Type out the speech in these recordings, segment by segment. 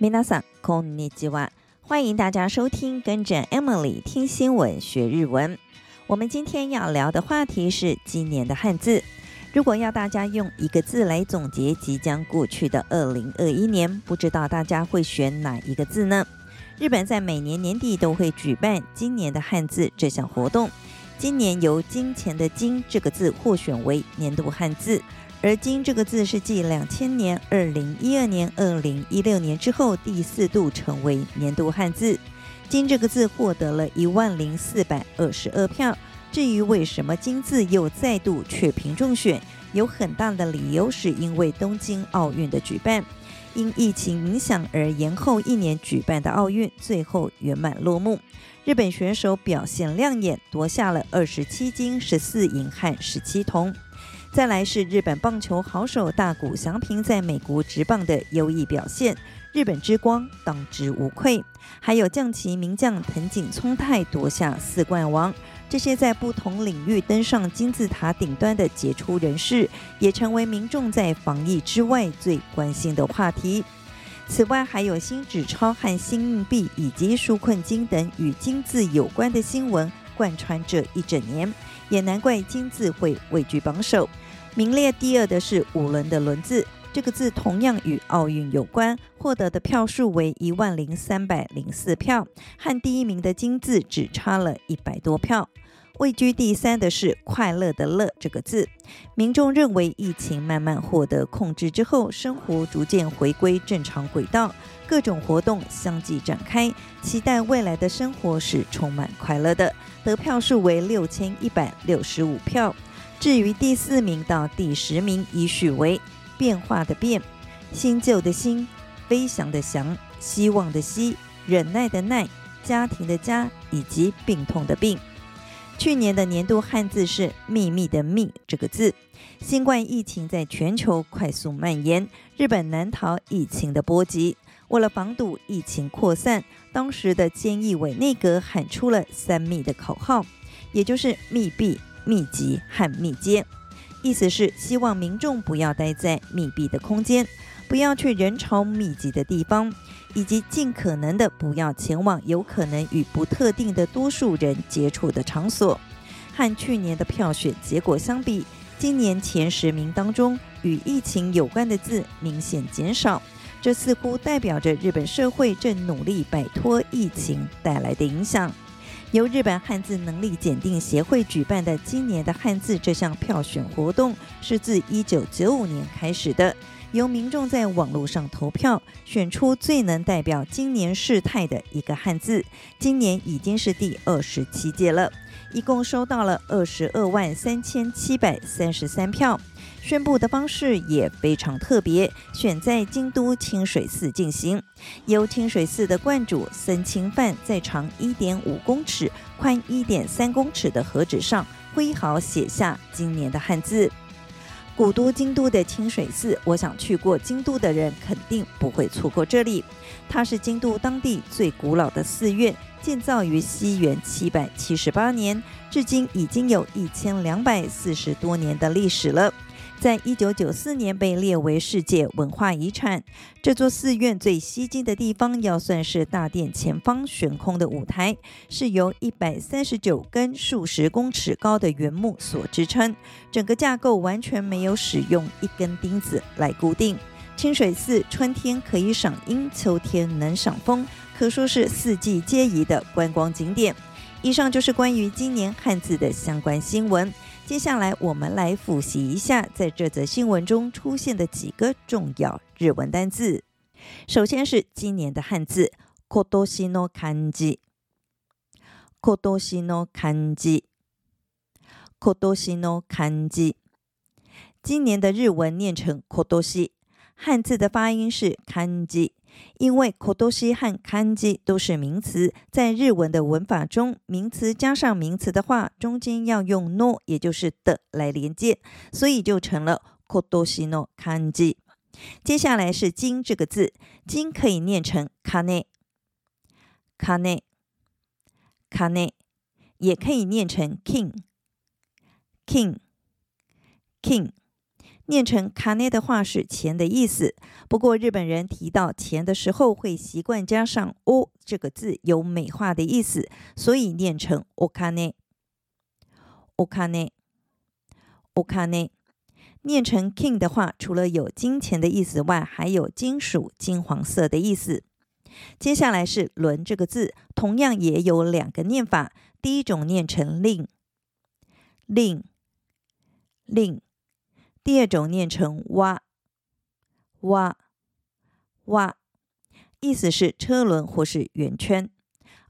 皆さんこんにちは，欢迎大家收听，跟着 Emily 听新闻学日文。我们今天要聊的话题是今年的汉字。如果要大家用一个字来总结即将过去的二零二一年，不知道大家会选哪一个字呢？日本在每年年底都会举办今年的汉字这项活动。今年由金钱的“金”这个字获选为年度汉字。 而“金”这个字是继两千年、二零一二年、二零一六年之后第四度成为年度汉字。“金”这个字获得了一万零四百二十二票。至于为什么“金”字又再度雀屏中选，有很大的理由是因为东京奥运的举办，因疫情影响而延后一年举办的奥运最后圆满落幕。日本选手表现亮眼，夺下了二十七金、十四银和十七铜。再来是日本棒球好手大谷翔平在美国职棒的优异表现，日本之光当之无愧。还有将棋名将藤井聪太夺下四冠王，这些在不同领域登上金字塔顶端的杰出人士，也成为民众在防疫之外最关心的话题。此外，还有新纸钞和新硬币以及纾困金等与金字有关的新闻贯穿这一整年，也难怪金字会位居榜首。名列第二的是五轮的轮字，这个字同样与奥运有关，获得的票数为一万零三百零四票，和第一名的金字只差了一百多票。位居第三的是快乐的乐这个字，民众认为疫情慢慢获得控制之后，生活逐渐回归正常轨道，各种活动相继展开，期待未来的生活是充满快乐的。得票数为六千一百六十五票。至于第四名到第十名，依序为变化的变、新旧的新、飞翔的翔、希望的希、忍耐的耐、家庭的家以及病痛的病。去年的年度汉字是“秘密”的“密”这个字。新冠疫情在全球快速蔓延，日本难逃疫情的波及。为了防堵疫情扩散，当时的菅义伟内阁喊出了“三密”的口号，也就是密闭。密集和密接，意思是希望民众不要待在密闭的空间，不要去人潮密集的地方，以及尽可能的不要前往有可能与不特定的多数人接触的场所。和去年的票选结果相比，今年前十名当中与疫情有关的字明显减少，这似乎代表着日本社会正努力摆脱疫情带来的影响。由日本汉字能力检定协会举办的今年的汉字这项票选活动，是自一九九五年开始的，由民众在网络上投票，选出最能代表今年事态的一个汉字。今年已经是第二十七届了，一共收到了二十二万三千七百三十三票。宣布的方式也非常特别，选在京都清水寺进行，由清水寺的观主森清范在长一点五公尺、宽一点三公尺的和纸上挥毫写下今年的汉字。古都京都的清水寺，我想去过京都的人肯定不会错过这里。它是京都当地最古老的寺院，建造于西元七百七十八年，至今已经有一千两百四十多年的历史了。在一九九四年被列为世界文化遗产。这座寺院最吸睛的地方，要算是大殿前方悬空的舞台，是由一百三十九根数十公尺高的原木所支撑，整个架构完全没有使用一根钉子来固定。清水寺春天可以赏樱，秋天能赏枫，可说是四季皆宜的观光景点。以上就是关于今年汉字的相关新闻。接下来，我们来复习一下在这则新闻中出现的几个重要日文单字。首先是今年的汉字“今年の汉字”，“今年の汉字”，“今年の汉字”。今年的日文念成“今年”，汉字的发音是“汉字”。 因为今年和 kanji 都是名词，在日文的文法中，名词加上名词的话，中间要用 no，也就是的来连接，所以就成了 kotoshi no kanji。接下来是金这个字，金可以念成卡内，卡内，卡内，也可以念成 king，king，king。念成卡内的话是钱的意思。不过日本人提到钱的时候会习惯加上 o 这个字，有美化的意思，所以念成お金。お金。お金。念成 kin 的话，除了有金钱的意思外，还有金属、金黄色的意思。接下来是轮这个字，同样也有两个念法。第一种念成令，令，令。 第二种念成哇，哇，哇，意思是车轮或是圆圈。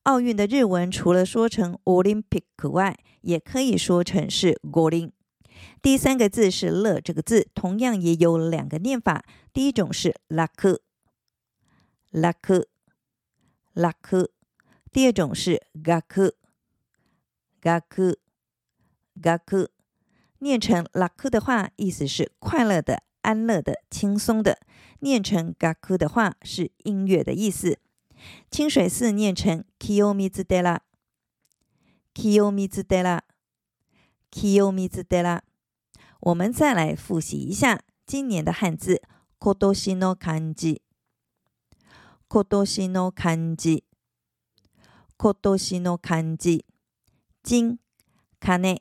奥运的日文除了说成 Olympic 外，也可以说成是五轮。第三个字是乐这个字，同样也有两个念法。第一种是拉克，拉克，拉克。第二种是嘎克，嘎克，嘎克。念成拉克的话，意思是快乐的、安乐的、轻松的；念成嘎克的话，是音乐的意思。清水寺念成 Kiyomizu-dera，Kiyomizu-dera，Kiyomizu-dera。我们再来复习一下今年的汉字：今年の汉字，今年の汉字，今年の汉字，金、金。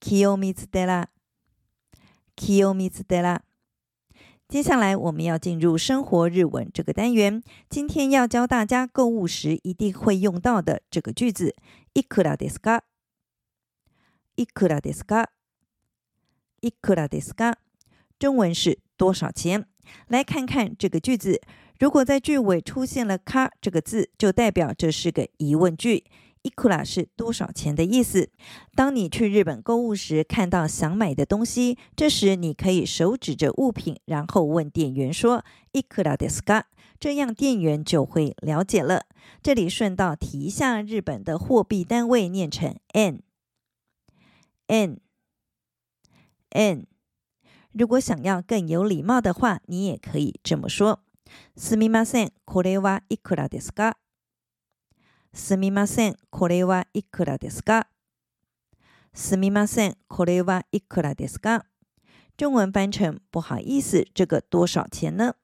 清水寺、清水寺。接下来我们要进入生活日文这个单元。今天要教大家购物时一定会用到的这个句子：いくらですか？いくらですか？いくらですか？中文是多少钱？来看看这个句子，如果在句尾出现了“か”这个字，就代表这是个疑问句。 いくら是多少钱的意思。当你去日本购物时，看到想买的东西，这时你可以手指着物品，然后问店员说“いくらですか”，这样店员就会了解了。这里顺道提一下，日本的货币单位念成 yen，yen，yen。如果想要更有礼貌的话，你也可以这么说：“すみません、これはいくらですか？” すみません、これはいくらですか？すみません、これはいくらですか？中文翻成不好意思，这个多少钱呢？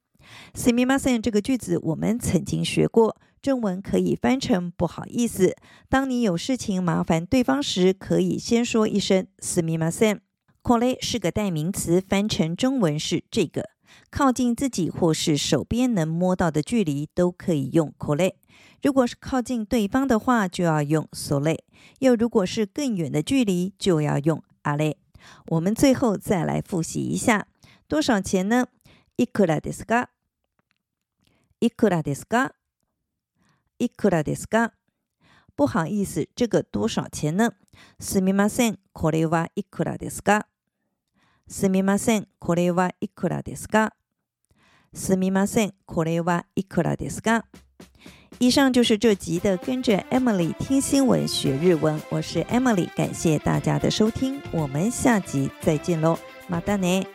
すみません这个句子我们曾经学过，中文可以翻成不好意思。当你有事情麻烦对方时，可以先说一声すみません。これ是个代名词，翻成中文是这个。 靠近自己或是手边能摸到的距离都可以用これ。如果是靠近对方的话，就要用それ。又如果是更远的距离，就要用あれ。我们最后再来复习一下，多少钱呢？いくらですか？いくらですか？いくらですか？不好意思，这个多少钱呢？すみません、これはいくらですか？ すみません、これはいくらですか？すみません、これはいくらですか？以上就是这集的跟着 Emily 听新闻学日文，我是 Emily，感谢大家的收听，我们下集再见喽，またね。